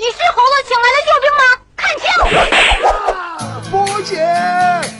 你是猴子请来的救兵吗？看清！波姐，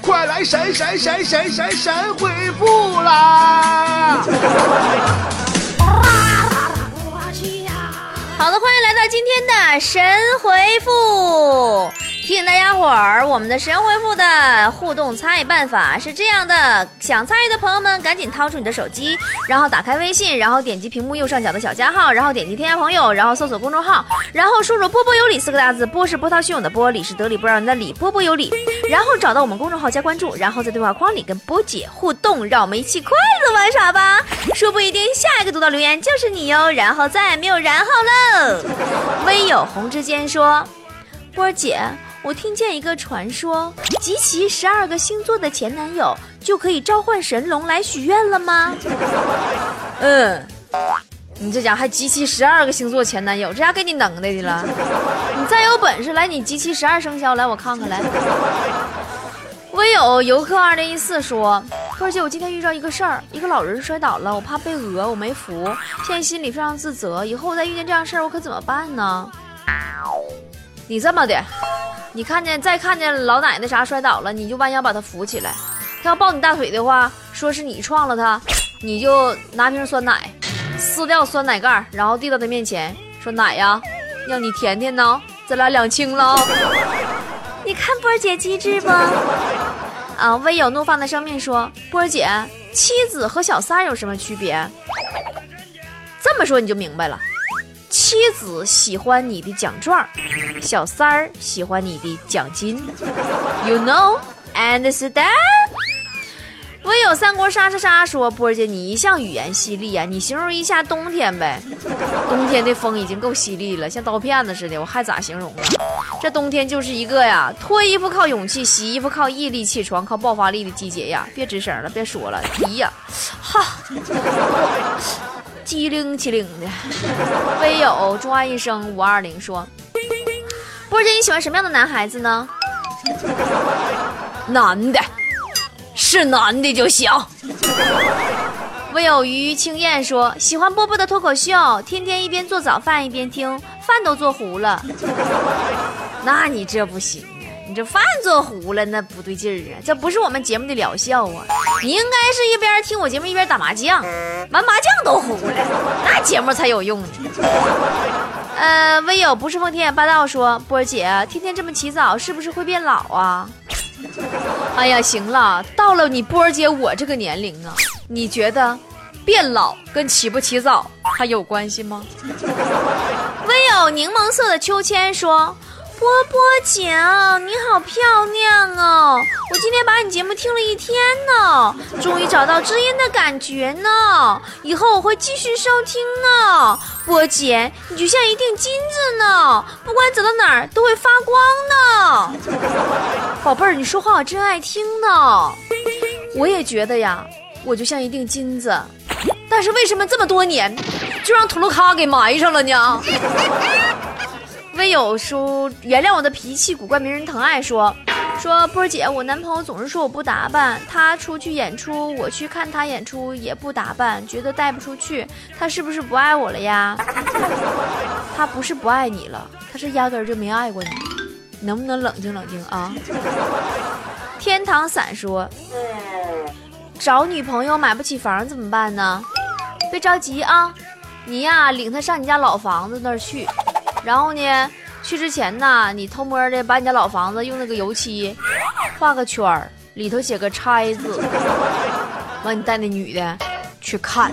快来闪闪闪闪闪闪回复啦！好的，欢迎来到今天的神回复。提醒大家伙儿，我们的神回复的互动参与办法是这样的：想参与的朋友们，赶紧掏出你的手机，然后打开微信，然后点击屏幕右上角的小加号，然后点击添加朋友，然后搜索公众号，然后输入“波波有理”四个大字，波是波涛汹涌的波，理是得理不饶人的理，波波有理，然后找到我们公众号加关注，然后在对话框里跟波姐互动，让我们一起快乐玩耍吧！说不一定下一个读到留言就是你哟，然后再也没有然后喽。微有红之间说，波姐。我听见一个传说，集齐十二个星座的前男友就可以召唤神龙来许愿了吗？嗯，你这家还集齐十二个星座前男友，这家给你能耐的了。你再有本事来，你集齐十二生肖来，我看看来。唯有游客二零一四说，哥姐，我今天遇到一个事儿，一个老人摔倒了，我怕被讹，我没扶，现在心里非常自责，以后我再遇见这样事儿，我可怎么办呢？你这么的。你看见再看见老奶奶啥摔倒了，你就弯腰把她扶起来。她要抱你大腿的话，说是你撞了她，你就拿瓶酸奶，撕掉酸奶盖，然后递到她面前，说奶呀，让你甜甜呢，咱俩两清了。你看波儿姐机智不？啊，微有怒放的生命说，波儿姐，妻子和小三有什么区别？这么说你就明白了。妻子喜欢你的奖状，小三儿喜欢你的奖金。，you know and stand 唯有三国杀杀杀说，波儿姐你一向语言犀利啊，你形容一下冬天呗。冬天的风已经够犀利了，像刀片子似的，我还咋形容啊？这冬天就是一个呀，脱衣服靠勇气，洗衣服靠毅力，起床靠爆发力的季节呀。别吱声了，别说了，急呀，哈。机灵机灵的，微友钟爱一生五二零说：“波姐，你喜欢什么样的男孩子呢？男的，是男的就行。”唯有于青燕说：“喜欢波波的脱口秀，天天一边做早饭一边听，饭都做糊了。那你这不行。”你这饭做糊了，那不对劲儿啊！这不是我们节目的疗效啊！你应该是一边听我节目一边打麻将，完麻将都糊了，那节目才有用呢。呃，唯有不是奉天霸道说，波儿姐天天这么起早，是不是会变老啊？哎呀，行了，到了你波儿姐我这个年龄啊，你觉得变老跟起不起早还有关系吗？唯有柠檬色的秋千说。波波姐，你好漂亮哦！我今天把你节目听了一天呢，终于找到知音的感觉呢。以后我会继续收听呢。波姐，你就像一锭金子呢，不管走到哪儿都会发光呢。宝贝儿，你说话我真爱听呢。我也觉得呀，我就像一锭金子，但是为什么这么多年就让图鲁卡给埋上了呢？唯有说原谅我的脾气古怪没人疼爱说说波儿姐，我男朋友总是说我不打扮，他出去演出，我去看他演出也不打扮，觉得带不出去，他是不是不爱我了呀？他不是不爱你了，他是压根儿就没爱过你，能不能冷静冷静啊？天堂伞说，找女朋友买不起房怎么办呢？别着急啊，你呀领他上你家老房子那儿去。然后呢，去之前呢，你偷摸的把你家老房子用那个油漆画个圈儿，里头写个拆字，完你带那女的去看。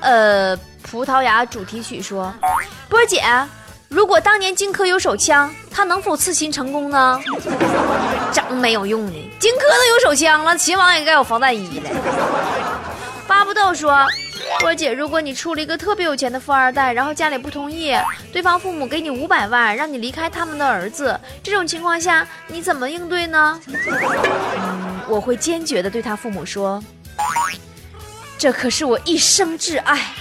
呃，葡萄牙主题曲说，波姐，如果当年荆轲有手枪，他能否刺秦成功呢？整没有用的，荆轲都有手枪了，秦王也该有防弹衣了。巴布豆说。波姐，如果你处了一个特别有钱的富二代，然后家里不同意，对方父母给你五百万，让你离开他们的儿子，这种情况下你怎么应对呢？嗯，我会坚决的对他父母说，这可是我一生挚爱，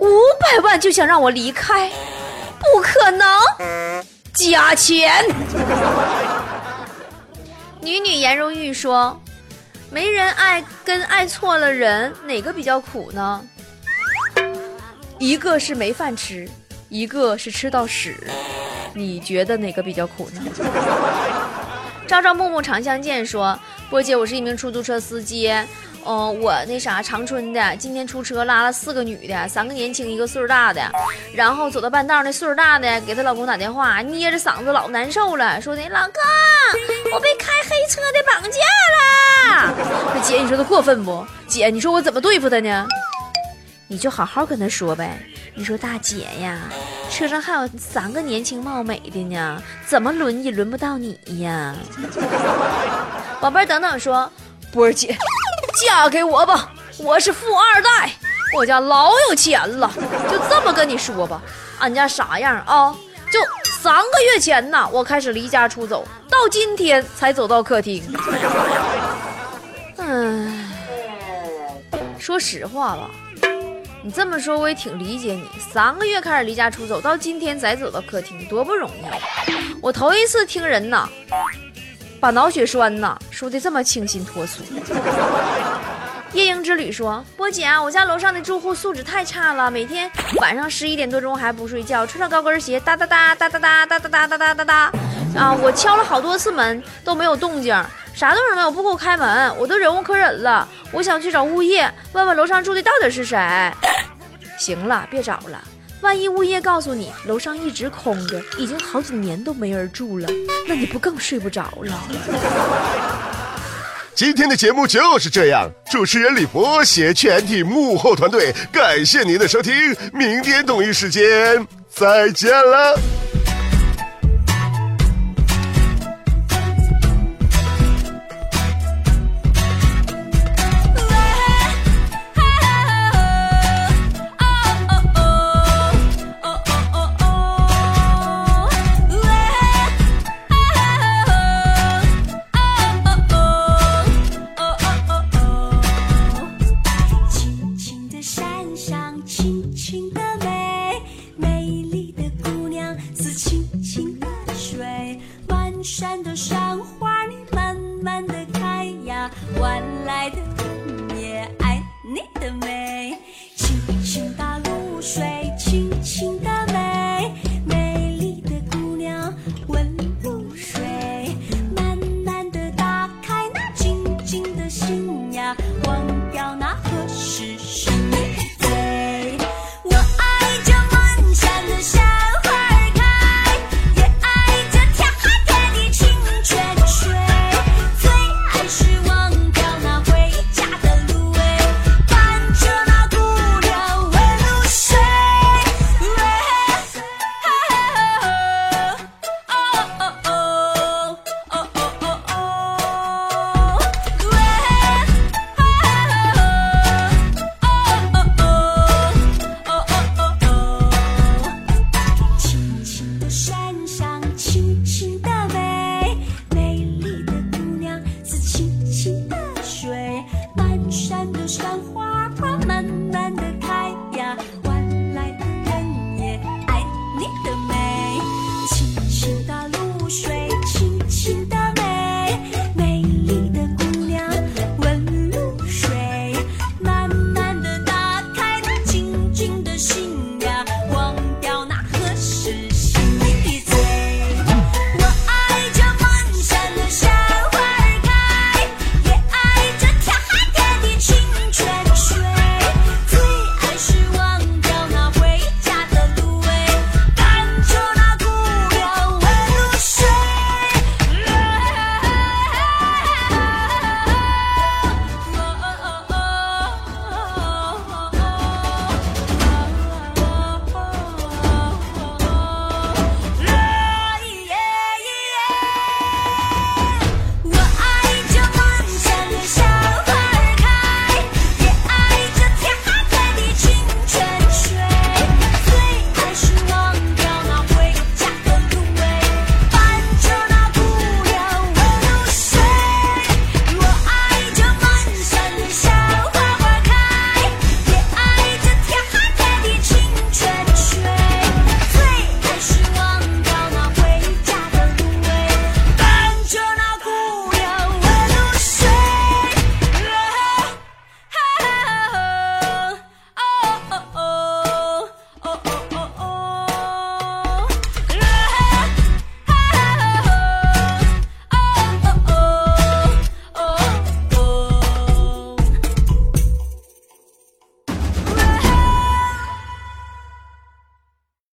五百万就想让我离开，不可能，加钱。女女颜如玉说，没人爱跟爱错了人，哪个比较苦呢？一个是没饭吃，一个是吃到屎，你觉得哪个比较苦呢？朝朝暮暮常相见说，波姐，我是一名出租车司机。哦，我那啥长春的，今天出车拉了四个女的，三个年轻，一个岁数大的。然后走到半道，那岁数大的给她老公打电话，捏着嗓子老难受了，说的老公，我被开黑车的绑架了。那姐，你说他过分不？姐，你说我怎么对付他呢？你就好好跟他说呗。你说大姐呀，车上还有三个年轻貌美的呢，怎么轮也轮不到你呀。宝贝儿，等等说，波儿姐。嫁给我吧，我是富二代，我家老有钱了。就这么跟你说吧，俺家啥样啊？就三个月前呐，我开始离家出走，到今天才走到客厅。嗯，说实话吧，你这么说我也挺理解你。三个月开始离家出走，到今天才走到客厅，多不容易！我头一次听人呐。把脑血栓呐说的这么清新脱俗。夜莺之旅说：“波姐啊，我家楼上的住户素质太差了，每天晚上十一点多钟还不睡觉，穿着高跟鞋哒哒哒哒哒哒哒哒哒哒哒哒哒啊！我敲了好多次门都没有动静，啥动静没有，不给我开门，我都忍无可忍了。我想去找物业问问楼上住的到底是谁。行了，别找了。”万一物业告诉你楼上一直空着，已经好几年都没人住了，那你不更睡不着了？今天的节目就是这样，主持人李博携全体幕后团队，感谢您的收听，明天同一时间再见了。换来的